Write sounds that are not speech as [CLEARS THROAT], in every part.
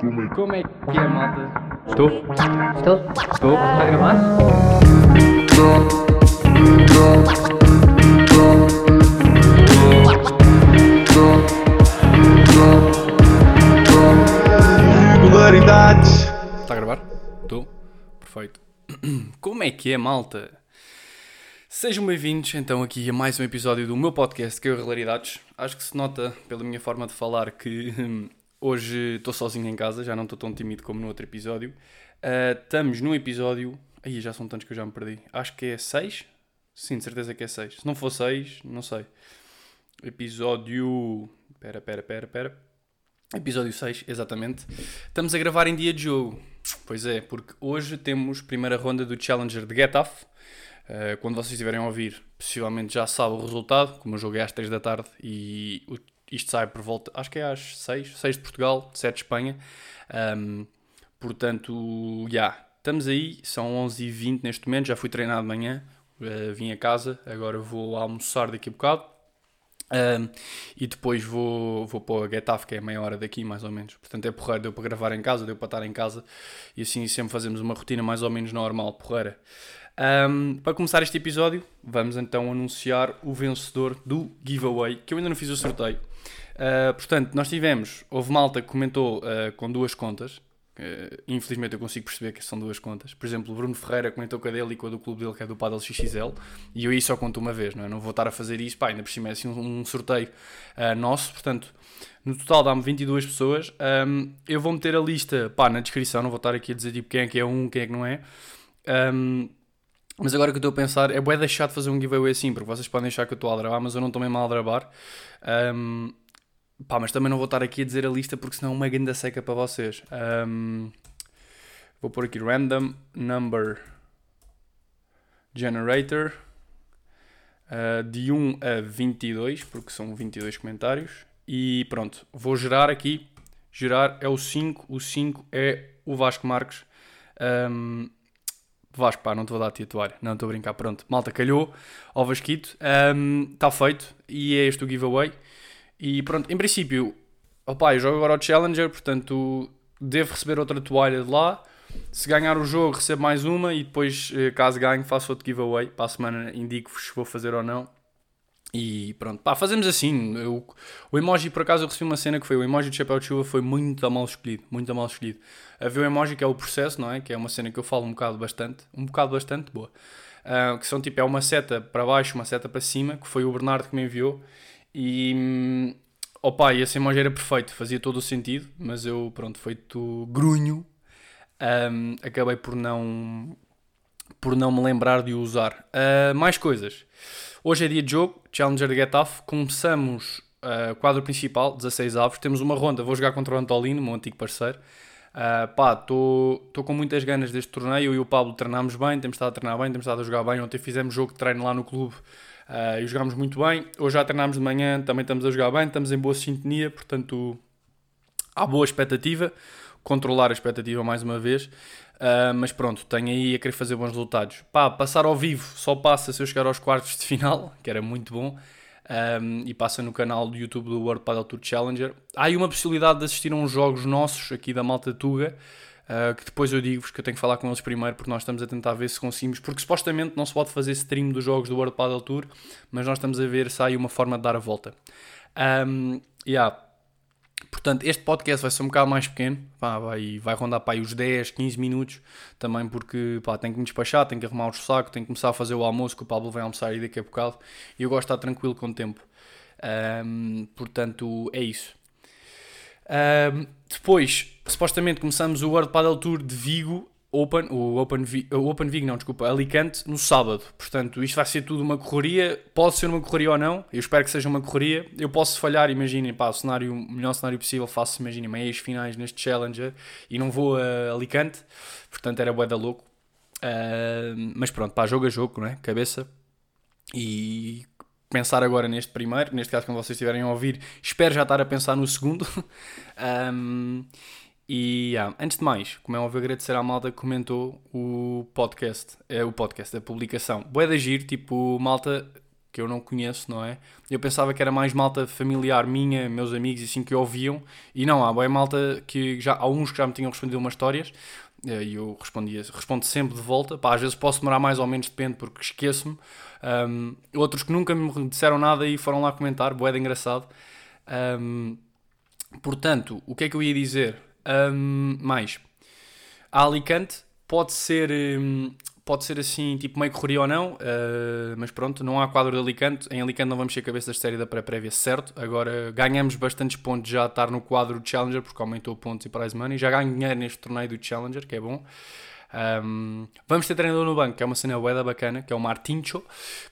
Como é que é, malta? Estou? Estou? Estou? Está a gravar? Regularidades. Está a gravar? Estou? Perfeito. [CLEARS THROAT] Como é que é, malta? Sejam bem-vindos então aqui a mais um episódio do meu podcast que é o Regularidades. Acho que se nota pela minha forma de falar que hum, hoje estou sozinho em casa, já não estou tão tímido como no outro episódio. Ah, estamos no episódio. Aí já são tantos que eu já me perdi. Acho que é 6? Sim, de certeza que é 6. Se não for 6, não sei. Episódio. Pera, pera, pera, pera. Episódio 6, exatamente. Estamos a gravar em dia de jogo. Pois é, porque hoje temos primeira ronda do Challenger de Get Off. Uh, quando vocês estiverem a ouvir, possivelmente já sabe o resultado, como eu joguei às 3 da tarde e o- isto sai por volta, acho que é às 6, 6 de Portugal, 7 de Espanha. Um, portanto, já, estamos aí, são 11h20 neste momento, já fui treinar de manhã, uh, vim a casa, agora vou almoçar daqui a bocado. Um, e depois vou, vou para o Getafe, que é meia hora daqui, mais ou menos. Portanto, é porreiro, deu para gravar em casa, deu para estar em casa. E assim sempre fazemos uma rotina mais ou menos normal, porreira. Um, para começar este episódio, vamos então anunciar o vencedor do giveaway, que eu ainda não fiz o sorteio. Uh, portanto, nós tivemos, houve malta que comentou uh, com duas contas. Uh, infelizmente eu consigo perceber que são duas contas. Por exemplo, o Bruno Ferreira comentou com a dele e com a do clube dele, que é do Padel XXL, e eu aí só conto uma vez, não é? Não vou estar a fazer isso, pá, ainda por cima é assim um, um sorteio uh, nosso, portanto, no total dá-me 22 pessoas. Um, eu vou meter a lista, pá, na descrição, não vou estar aqui a dizer tipo quem é que é um, quem é que não é. Um, mas agora que eu estou a pensar, é bué deixar de fazer um giveaway assim, porque vocês podem achar que eu estou a aldrabar, mas eu não estou mesmo a aldrabar. Um, pá, mas também não vou estar aqui a dizer a lista, porque senão é uma grande seca para vocês. Um, vou pôr aqui random number generator uh, de 1 a 22, porque são 22 comentários. E pronto, vou gerar aqui. Gerar é o 5, o 5 é o Vasco Marques. Um, Vasco, pá, não te vou dar a a toalha. Não, estou a brincar. Pronto, malta, calhou ao Vasquito. Está feito. E é este o giveaway. E pronto, em princípio, opá, eu jogo agora o Challenger, portanto, devo receber outra toalha de lá. Se ganhar o jogo, recebo mais uma. E depois, eh, caso ganhe, faço outro giveaway. Para a semana, indico-vos se vou fazer ou não. E pronto, pá, fazemos assim. Eu, o emoji, por acaso, eu recebi uma cena que foi o emoji de chapéu de chuva foi muito a mal escolhido. Muito a mal escolhido. Havia o emoji que é o processo, não é? Que é uma cena que eu falo um bocado bastante. Um bocado bastante boa. Ah, que são tipo, é uma seta para baixo, uma seta para cima, que foi o Bernardo que me enviou. E. hum, Opa, e esse emoji era perfeito, fazia todo o sentido, mas eu, pronto, feito grunho, hum, acabei por não, por não me lembrar de o usar. Ah, mais coisas. Hoje é dia de jogo, Challenger de Get Off. Começamos uh, quadro principal, 16 avos. Temos uma ronda, vou jogar contra o Antolino, meu antigo parceiro. Uh, pá, estou com muitas ganas deste torneio. Eu e o Pablo treinámos bem, temos estado a treinar bem, temos estado a jogar bem. Ontem fizemos jogo de treino lá no clube uh, e jogámos muito bem. Hoje já treinámos de manhã, também estamos a jogar bem, estamos em boa sintonia, portanto há boa expectativa. Controlar a expectativa mais uma vez. Uh, mas pronto, tenho aí a querer fazer bons resultados. Pá, passar ao vivo só passa se eu chegar aos quartos de final, que era muito bom. Um, e passa no canal do YouTube do World Padel Tour Challenger. Há aí uma possibilidade de assistir a uns jogos nossos aqui da Malta Tuga, uh, que depois eu digo-vos que eu tenho que falar com eles primeiro, porque nós estamos a tentar ver se conseguimos, porque supostamente não se pode fazer stream dos jogos do World Padel Tour, mas nós estamos a ver se há aí uma forma de dar a volta. Um, yeah. Portanto, este podcast vai ser um bocado mais pequeno, pá, vai, vai rondar para aí os 10, 15 minutos, também porque pá, tenho que me despachar, tenho que arrumar o saco, tenho que começar a fazer o almoço, que o Pablo vai almoçar aí daqui a bocado, e eu gosto de estar tranquilo com o tempo. Ahm, portanto, é isso. Ahm, depois, supostamente começamos o World Padel Tour de Vigo Open, o Open, o Open Vigo, não, desculpa, Alicante, no sábado. Portanto, isto vai ser tudo uma correria. Pode ser uma correria ou não, eu espero que seja uma correria. Eu posso falhar, imaginem, pá, o, cenário, o melhor cenário possível, faço, imaginem, meias finais neste Challenger e não vou a Alicante. Portanto, era bué da louco. Ah, mas pronto, pá, jogo a jogo, não é? Cabeça. E pensar agora neste primeiro, neste caso quando vocês estiverem a ouvir, espero já estar a pensar no segundo. [LAUGHS] Ahm, e ah, antes de mais, como é óbvio, agradecer à malta que comentou o podcast, é, o podcast, a publicação. Boé de agir, tipo, malta que eu não conheço, não é? Eu pensava que era mais malta familiar minha, meus amigos e assim que ouviam, e não, há boa malta que já, há uns que já me tinham respondido umas histórias, eh, e eu respondia, respondo sempre de volta, pá, às vezes posso demorar mais ou menos, depende, porque esqueço-me. Um, outros que nunca me disseram nada e foram lá comentar, boeda engraçado. Um, portanto, o que é que eu ia dizer? Um, mais, a Alicante pode ser pode ser assim, tipo meio correria ou não, uh, mas pronto, não há quadro de Alicante. Em Alicante não vamos ser cabeça de série da pré-prévia, certo. Agora ganhamos bastantes pontos já a estar no quadro do Challenger, porque aumentou pontos e prize money. Já ganho dinheiro neste torneio do Challenger, que é bom. Um, vamos ter treinador no banco, que é uma cena bué bacana, que é o Martincho,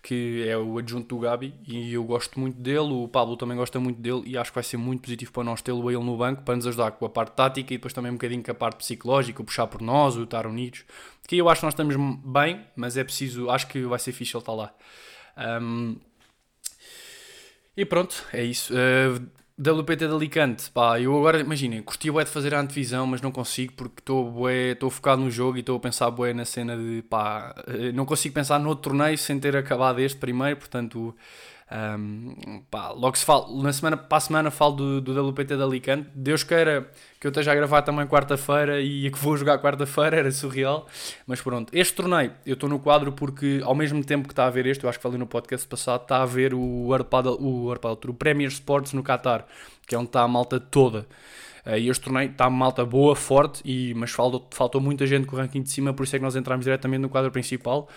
que é o adjunto do Gabi, e eu gosto muito dele, o Pablo também gosta muito dele, e acho que vai ser muito positivo para nós tê-lo ele no banco, para nos ajudar com a parte tática e depois também um bocadinho com a parte psicológica, o puxar por nós, o estar unidos, que eu acho que nós estamos bem, mas é preciso, acho que vai ser fixe ele estar lá. Um, e pronto, é isso. Uh, WPT de Alicante, pá, eu agora, imaginem, curti o de fazer a antevisão, mas não consigo porque estou focado no jogo e estou a pensar bué na cena de, pá, eh, não consigo pensar no torneio sem ter acabado este primeiro, portanto, um, pá, logo se fala, na semana, para a semana falo do, do WPT de Alicante. Deus queira que eu esteja a gravar também quarta-feira e que vou jogar quarta-feira, era surreal. Mas pronto, este torneio, eu estou no quadro porque ao mesmo tempo que está a ver este, eu acho que falei no podcast passado, está a ver o Arpadal, o, Arpadal, o Premier Sports no Qatar, que é onde está a malta toda. Uh, e este torneio está malta boa, forte, e, mas faltou, faltou muita gente com o ranking de cima, por isso é que nós entramos diretamente no quadro principal.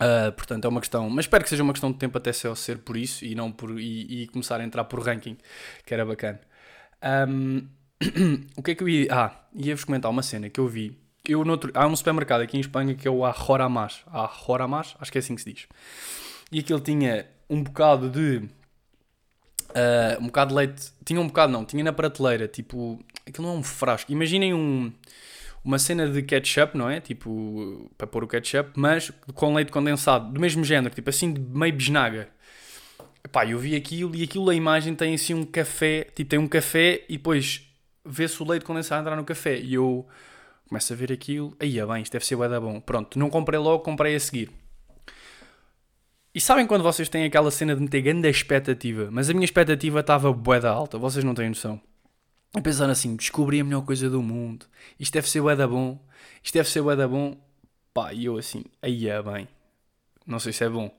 Uh, portanto, é uma questão, mas espero que seja uma questão de tempo até ser, por isso e não por e, e, começar a entrar por ranking, que era bacana. Um, [CLEARS THROAT] o que é que eu ia. Ah, ia-vos comentar uma cena que eu vi. Eu noutro, há um supermercado aqui em Espanha que é o Ajoramas. Ajoramas, acho que é assim que se diz. E aquilo tinha um bocado de. Uh, um bocado de leite. Tinha um bocado, não, tinha na prateleira, tipo. Aquilo não é um frasco. Imaginem um uma cena de ketchup, não é? Tipo, para pôr o ketchup, mas com leite condensado, do mesmo género, tipo assim, de meio bisnaga. Pá, eu vi aquilo e aquilo, a imagem tem assim um café, tipo, tem um café e depois vê-se o leite condensado entrar no café. E eu começo a ver aquilo, aí é bem, isto deve ser bué bom. Pronto, não comprei logo, comprei a seguir. E sabem quando vocês têm aquela cena de meter grande expectativa, mas a minha expectativa estava bué da alta, vocês não têm noção a pensar assim, descobri a melhor coisa do mundo, isto deve ser bué da bom, isto deve ser bué da bom, pá, e eu assim, aí é bem, não sei se é bom.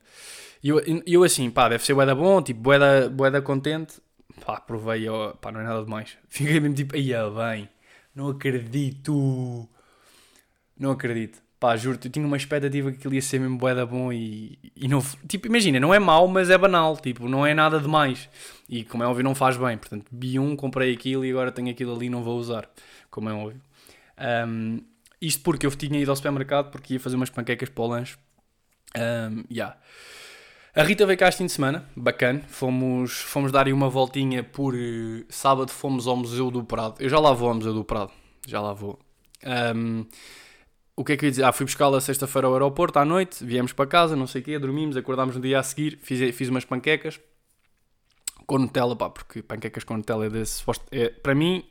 E eu, eu assim, pá, deve ser bué da bom, tipo, bué da, bué da contente, pá, provei, ó, pá, não é nada demais. [LAUGHS] Fiquei mesmo tipo, aí é bem, não acredito, não acredito. Pá, juro-te, eu tinha uma expectativa que aquilo ia ser mesmo bué da bom e, e não... Tipo, imagina, não é mau, mas é banal. Tipo, não é nada demais. E, como é óbvio, não faz bem. Portanto, vi um, comprei aquilo e agora tenho aquilo ali e não vou usar. Como é óbvio. Um, isto porque eu tinha ido ao supermercado porque ia fazer umas panquecas para o lanche. Um, yeah. A Rita veio cá este fim de semana, bacana. Fomos, fomos dar uma voltinha por uh, sábado, fomos ao Museu do Prado. Eu já lá vou ao Museu do Prado, já lá vou. Um, o que é que eu ia dizer? Ah, fui buscá-la sexta-feira ao aeroporto à noite, viemos para casa, não sei o quê, dormimos, acordámos no dia a seguir, fiz, fiz umas panquecas com Nutella, pá, porque panquecas com Nutella é, desse, é para mim,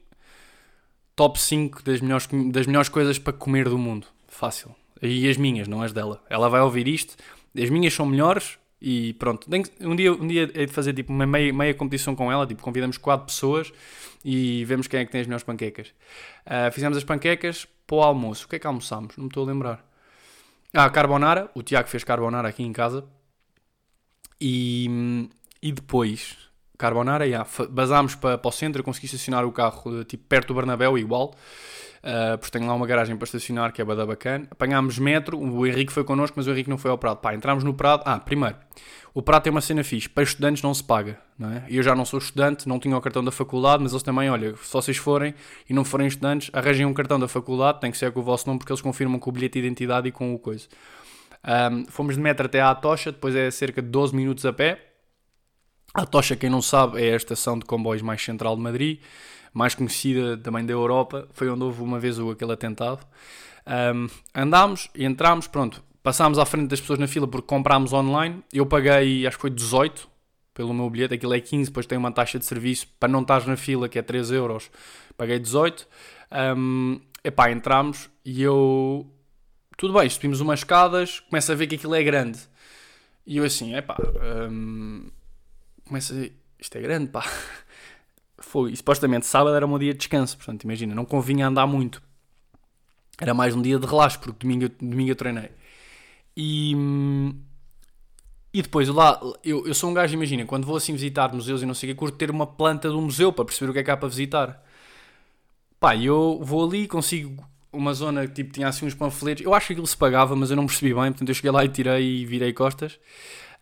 top 5 das melhores, das melhores coisas para comer do mundo. Fácil. E as minhas, não as dela. Ela vai ouvir isto, as minhas são melhores e pronto. Um dia, um dia é de fazer tipo uma meia, meia competição com ela, tipo, convidamos 4 pessoas e vemos quem é que tem as melhores panquecas. Uh, fizemos as panquecas para o almoço. O que é que almoçámos? Não me estou a lembrar. Ah, carbonara. O Tiago fez carbonara aqui em casa. E, e depois, carbonara, yeah, basámos para, para o centro. consegui estacionar o carro eh, tipo, perto do Bernabéu, igual. Uh, porque tenho lá uma garagem para estacionar que é bada bacana. Apanhámos metro, o Henrique foi connosco, mas o Henrique não foi ao Prado. Pá, no Prado. Ah, primeiro, o Prado tem uma cena fixe, para estudantes não se paga, não é? Eu já não sou estudante, não tinha o cartão da faculdade, mas eles também, olha, se vocês forem e não forem estudantes, arranjem um cartão da faculdade, tem que ser com o vosso nome, porque eles confirmam com o bilhete de identidade e com o coisa. Um, fomos de metro até à Tocha, depois é cerca de 12 minutos a pé. A Tocha, quem não sabe, é a estação de comboios mais central de Madrid mais conhecida também da Europa, foi onde houve uma vez aquele atentado. Um, andámos e entramos, pronto, passámos à frente das pessoas na fila porque comprámos online. Eu paguei, acho que foi 18 pelo meu bilhete, aquilo é 15, depois tem uma taxa de serviço para não estar na fila que é 3 euros, paguei 18. Um, epá, entramos e eu. Tudo bem, subimos umas escadas, começo a ver que aquilo é grande. E eu assim, é pá, hum, começa. Isto é grande, pá. [LAUGHS] Foi. E supostamente sábado era meu dia de descanso, portanto, imagina, não convinha andar muito. Era mais um dia de relaxo, porque domingo, domingo eu treinei. E. E depois lá, eu, eu sou um gajo, imagina, quando vou assim visitar museus e não sei o que, curto ter uma planta do museu para perceber o que é que há para visitar. Pá, eu vou ali, consigo uma zona que tipo, tinha assim uns panfletos. Eu acho que aquilo se pagava, mas eu não percebi bem, portanto eu cheguei lá e tirei e virei costas.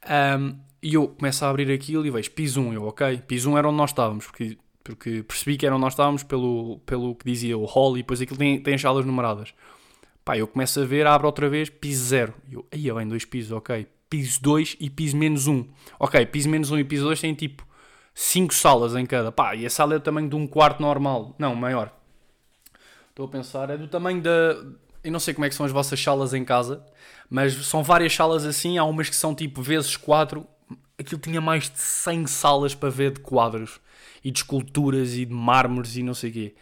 Ahm, e eu começo a abrir aquilo e vejo piso 1, eu, ok. Piso 1 era onde nós estávamos, porque, porque percebi que era onde nós estávamos pelo, pelo que dizia o hall e depois aquilo tem, tem as salas numeradas. Pá, eu começo a ver, abro outra vez, piso 0. E eu, aí vem dois pisos, ok. Piso 2 e piso menos 1. Ok, piso menos 1 e piso 2 têm tipo 5 salas em cada. Pá, e a sala é do tamanho de um quarto normal. Não, maior. Estou a pensar, é do tamanho da. Eu não sei como é que são as vossas salas em casa, mas são várias salas assim. Há umas que são tipo vezes 4. Aquilo tinha mais de 100 salas para ver de quadros e de esculturas e de mármores e não sei o quê.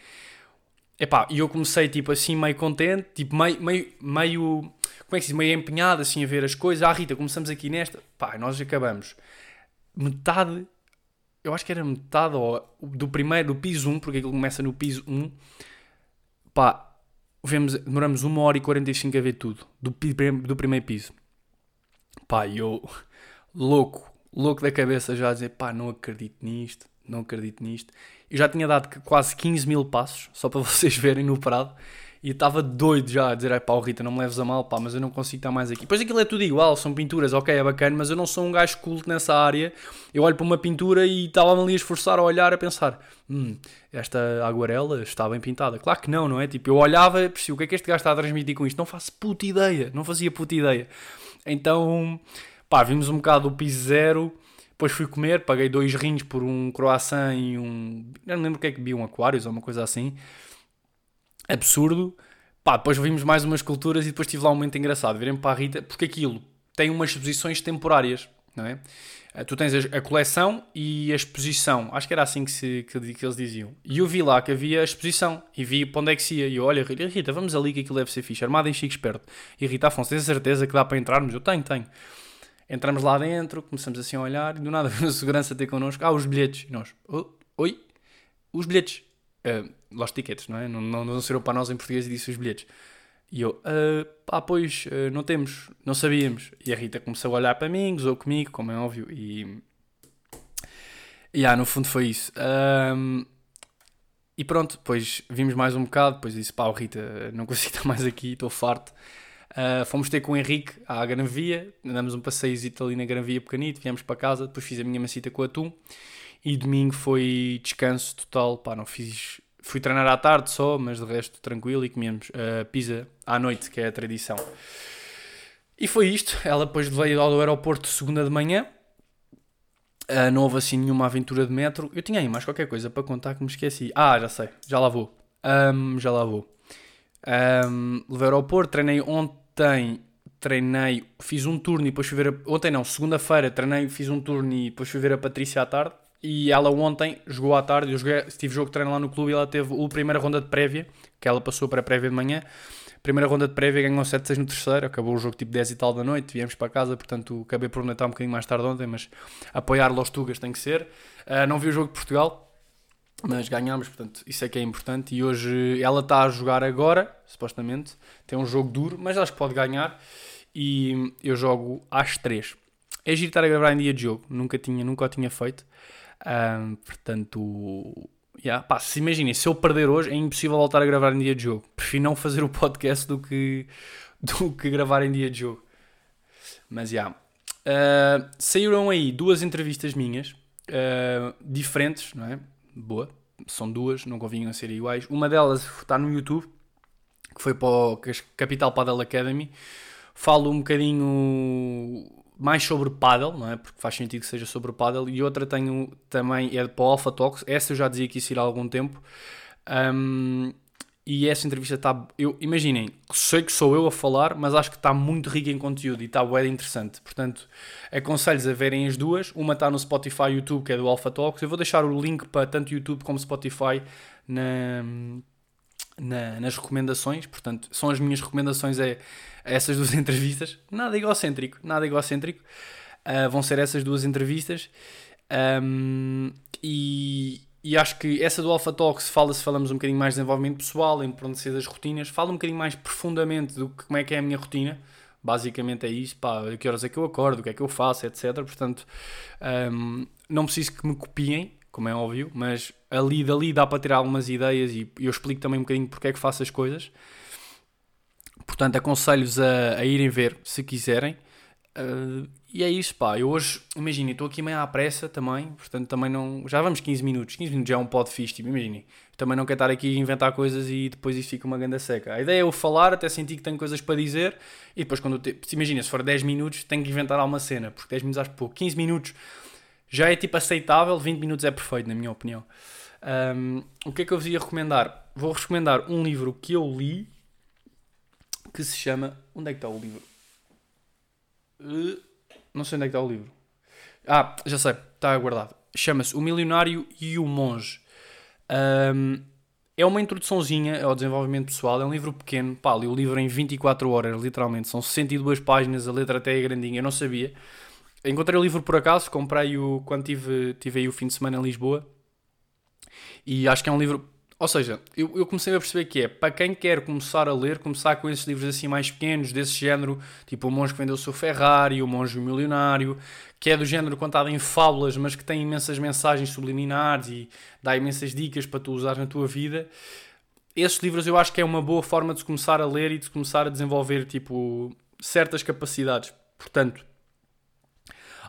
Epá, e eu comecei tipo assim meio contente, tipo meio, meio, meio, como é que se diz, meio empenhado assim a ver as coisas. Ah Rita, começamos aqui nesta, pá, nós acabamos. Metade, eu acho que era metade ó, do primeiro, do piso 1, porque aquilo começa no piso 1. Pá, vemos, demoramos 1 hora e 45 a ver tudo, do, do primeiro piso. Pá, eu, louco, louco da cabeça já a dizer, pá, não acredito nisto, não acredito nisto. Eu já tinha dado quase 15 mil passos, só para [LAUGHS] vocês verem no parado, e estava doido já a dizer, "Ai, pá, oh, Rita, não me leves a mal, pá, mas eu não consigo estar mais aqui. Pois aquilo é tudo igual, são pinturas, ok, é bacana, mas eu não sou um gajo culto nessa área. Eu olho para uma pintura e estava ali a esforçar a olhar, a pensar, hum, esta aguarela está bem pintada. Claro que não, não é? Tipo, eu olhava o que é que este gajo está a transmitir com isto? Não faço puta ideia, não fazia puta ideia. Então, pá, vimos um bocado o piso zero, depois fui comer, paguei dois rins por um croissant e um. Eu não lembro o que é que vi, um aquários ou uma coisa assim. Absurdo. Pá, depois vimos mais umas culturas e depois tive lá um momento engraçado. Virem para a Rita, porque aquilo tem umas exposições temporárias, não é? Eh, Tu tens a coleção e a exposição. Acho que era assim que, se, que, que eles diziam. E eu vi lá que havia a exposição e vi para onde é que se ia. E eu, olha, Rita, vamos ali que aquilo deve ser fixe. Armado em chique esperto. E Rita Afonso, tens a certeza que dá para entrarmos? Eu tenho, tenho. Entramos lá dentro, começamos assim a olhar e do nada [LAUGHS] a segurança ter connosco. Ah, os bilhetes. E nós, "Oh, oi? Os bilhetes. Uh, los tickets, não é? Não, não, não serão para nós em português e disse os bilhetes. E eu, "Ah, pá, pois, ah, não temos, não sabíamos. E a Rita começou a olhar para mim, gozou comigo, como é óbvio, e. E ah, no fundo foi isso. Ahm, e pronto, depois vimos mais um bocado, depois disse, pá, oh, Rita, não [LAUGHS] consigo estar mais aqui, estou farto. Ah, fomos ter com o Henrique à Granvia, andamos um passeio ali na Granvia pequenito, viemos para casa, depois fiz a minha macita com atum. E domingo foi descanso total, pá, não fiz. Fui treinar à tarde só, mas de resto tranquilo e comíamos ah, pizza à noite, que é a tradição. E foi isto. Ela depois veio ao aeroporto segunda de manhã. Ah, não houve assim nenhuma aventura de metro. Eu tinha aí mais qualquer coisa para contar que me esqueci. Ah, já sei, já lá vou. Ahm, já lá vou. Ahm, levei ao aeroporto, treinei ontem, treinei, fiz um turno e depois fui ver a, ontem não, segunda-feira treinei, fiz um turno e depois fui ver a Patrícia à tarde e ela ontem jogou à tarde, eu joguei, tive jogo de treino lá no clube e ela teve a primeira ronda de prévia, que ela passou para a prévia de manhã, primeira ronda de prévia ganhou 7-6 no terceiro, acabou o jogo tipo 10 e tal da noite, viemos para casa, portanto acabei por noitar um bocadinho mais tarde ontem, mas apoiar Los Tugas tem que ser. Ah, não vi o jogo de Portugal, mas ganhámos, portanto, isso é que é importante. E hoje ela está a jogar agora, supostamente. Tem um jogo duro, mas acho que pode ganhar. E eu jogo às 3. É giro estar a gravar em dia de jogo, nunca, tinha, nunca o tinha feito. Ahm, portanto, yeah, pá, se imaginem, se eu perder hoje, é impossível voltar a gravar em dia de jogo. Prefiro não fazer o podcast do que, [LAUGHS] do que gravar em dia de jogo. Mas já. Ah, saíram aí duas entrevistas minhas, ah, diferentes, não é? Boa. São duas, não convinham ser iguais. Uma delas está no YouTube, que foi para o Capital Paddle Academy. Falo um bocadinho mais sobre paddle, não é? Porque faz sentido que seja sobre paddle. E outra tenho também, é para o Alpha Talks. Essa eu já dizia que isso ir há algum tempo. Um, e essa entrevista está. Eu, imaginem, sei que sou eu a falar, mas acho que está muito rica em conteúdo e está bem interessante. Portanto, aconselho-vos a verem as duas. Uma está no Spotify YouTube, que é do Alpha Talks. Eu vou deixar o link para tanto YouTube como Spotify na, na- nas recomendações. Portanto, são as minhas recomendações é, essas duas [LAUGHS] entrevistas. Nada egocêntrico, nada egocêntrico. Uh, vão ser essas duas entrevistas. Um, e, e acho que essa do Alpha Talks fala-se, falamos um bocadinho mais de desenvolvimento pessoal, em ser das rotinas, fala um bocadinho mais profundamente do que como é que é a minha rotina. Basicamente é isso, pá, a que horas é que eu acordo, o que é que eu faço, etc. Portanto, um, não preciso que me copiem, como é óbvio, mas ali dali dá para tirar algumas ideias e eu explico também um bocadinho porque é que faço as coisas. Portanto, aconselho-vos a, a, irem ver se quiserem. Uh, e é isso, pá. Eu hoje, imaginem, estou aqui meio à pressa também, portanto também não. Já vamos 15 minutos. 15 minutos já é um pod fixe, tipo, imaginem. Também não quero estar aqui a inventar coisas e depois isto fica uma ganda seca. A ideia é eu falar, até sentir que tenho coisas para dizer e depois quando te... Imagina, se for 10 minutos, tenho que inventar alguma cena, porque 10 minutos acho pouco. 15 minutos já é tipo aceitável, 20 minutos é perfeito, na minha opinião. Um, o que é que eu vos ia recomendar? Vou recomendar um livro que eu li que se chama. Onde é que está o livro? Não sei onde é que está o livro. Ah, já sei, está guardado. Chama-se O Milionário e o Monge. Um, é uma introduçãozinha ao desenvolvimento pessoal. É um livro pequeno. Pá, li o livro em 24 horas, literalmente. São 62 páginas, a letra até é grandinha. Eu não sabia. Encontrei o livro por acaso, comprei-o quando tive, tive aí o fim de semana em Lisboa. E acho que é um livro ou seja, eu, eu, comecei a perceber que é para quem quer começar a ler, começar com esses livros assim mais pequenos, desse género, tipo O Monge que Vendeu o Seu Ferrari, O Monge Milionário, que é do género contado em fábulas, mas que tem imensas mensagens subliminares e dá imensas dicas para tu usar na tua vida. Esses livros eu acho que é uma boa forma de começar a ler e de começar a desenvolver tipo certas capacidades. Portanto,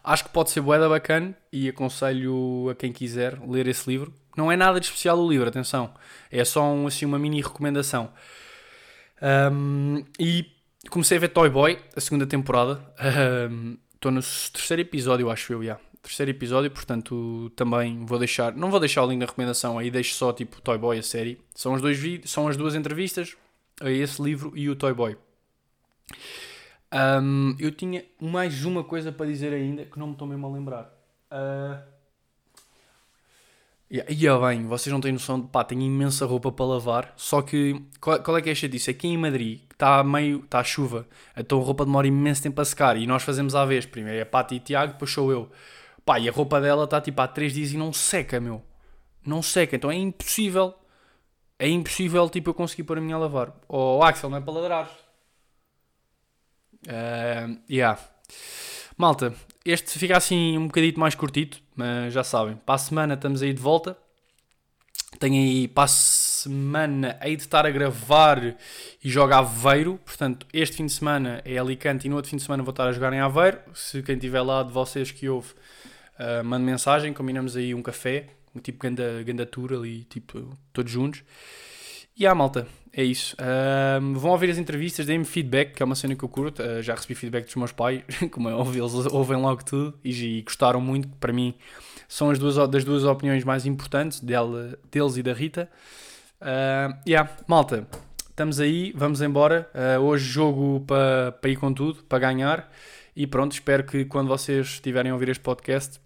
acho que pode ser boeda bacana e aconselho a quem quiser ler esse livro. Não é nada de especial o livro, atenção. É só um, assim, uma mini recomendação. Um, e comecei a ver Toy Boy, a segunda temporada. Estou um, no terceiro episódio, acho eu, já. Terceiro episódio, portanto também vou deixar. Não vou deixar o link na recomendação, aí deixo só tipo Toy Boy, a série. São, os dois são as duas entrevistas esse livro e o Toy Boy. Um, eu tinha mais uma coisa para dizer ainda que não me estou mesmo a lembrar. Uh, e yeah, bem, vocês não têm noção de pá, tenho imensa roupa para lavar. Só que qual, qual é que é a disso? Aqui em Madrid está meio. está chuva, então a roupa demora imenso tempo a secar e nós fazemos à vez. Primeiro é Pati e Tiago, depois sou eu. Pá, e a roupa dela está tipo há 3 dias e não seca, meu. Não seca, então é impossível. É impossível tipo eu conseguir pôr a minha a lavar. Oh, Axel, não é para ladrar. Uh, yeah. Malta, este fica assim um bocadito mais curtito, mas já sabem, para a semana estamos aí de volta. Tenho aí para a semana aí de estar a gravar e jogar Aveiro. Portanto, este fim de semana é Alicante e no outro fim de semana vou estar a jogar em Aveiro. Se quem tiver lá de vocês que ouve, uh, mande mensagem, combinamos aí um café, um tipo ganda, ganda tour ali, tipo, todos juntos. E a malta, é isso. Um, vão ouvir as entrevistas, deem-me feedback, que é uma cena que eu curto. Uh, já recebi feedback dos meus pais, [LAUGHS] como é óbvio, eles ouvem logo tudo e, e gostaram muito. Para mim, são as duas, das duas opiniões mais importantes, dela, deles e da Rita. Uh, yeah, malta, estamos aí, vamos embora. Uh, hoje jogo para pa ir com tudo, para ganhar. E pronto, espero que quando vocês estiverem a ouvir este podcast,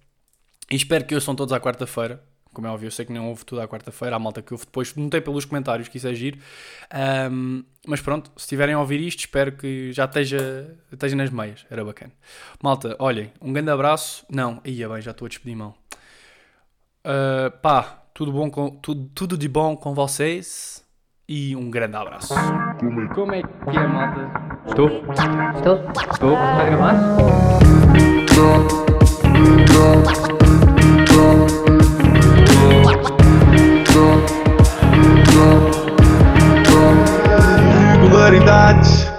e espero que eu são todos à quarta-feira, como é óbvio, eu sei que não houve tudo à quarta-feira, há malta que houve depois, notei pelos comentários que isso é giro. Um, mas pronto, se estiverem a ouvir isto, espero que já esteja, esteja nas meias, era bacana. Malta, olhem, um grande abraço. Não, ia bem, já estou a despedir mal. Uh, pá, tudo, bom com, tudo, tudo de bom com vocês e um grande abraço. Como é que é, malta? Estou? Estou? Estou? Está a gravar? Regularidades.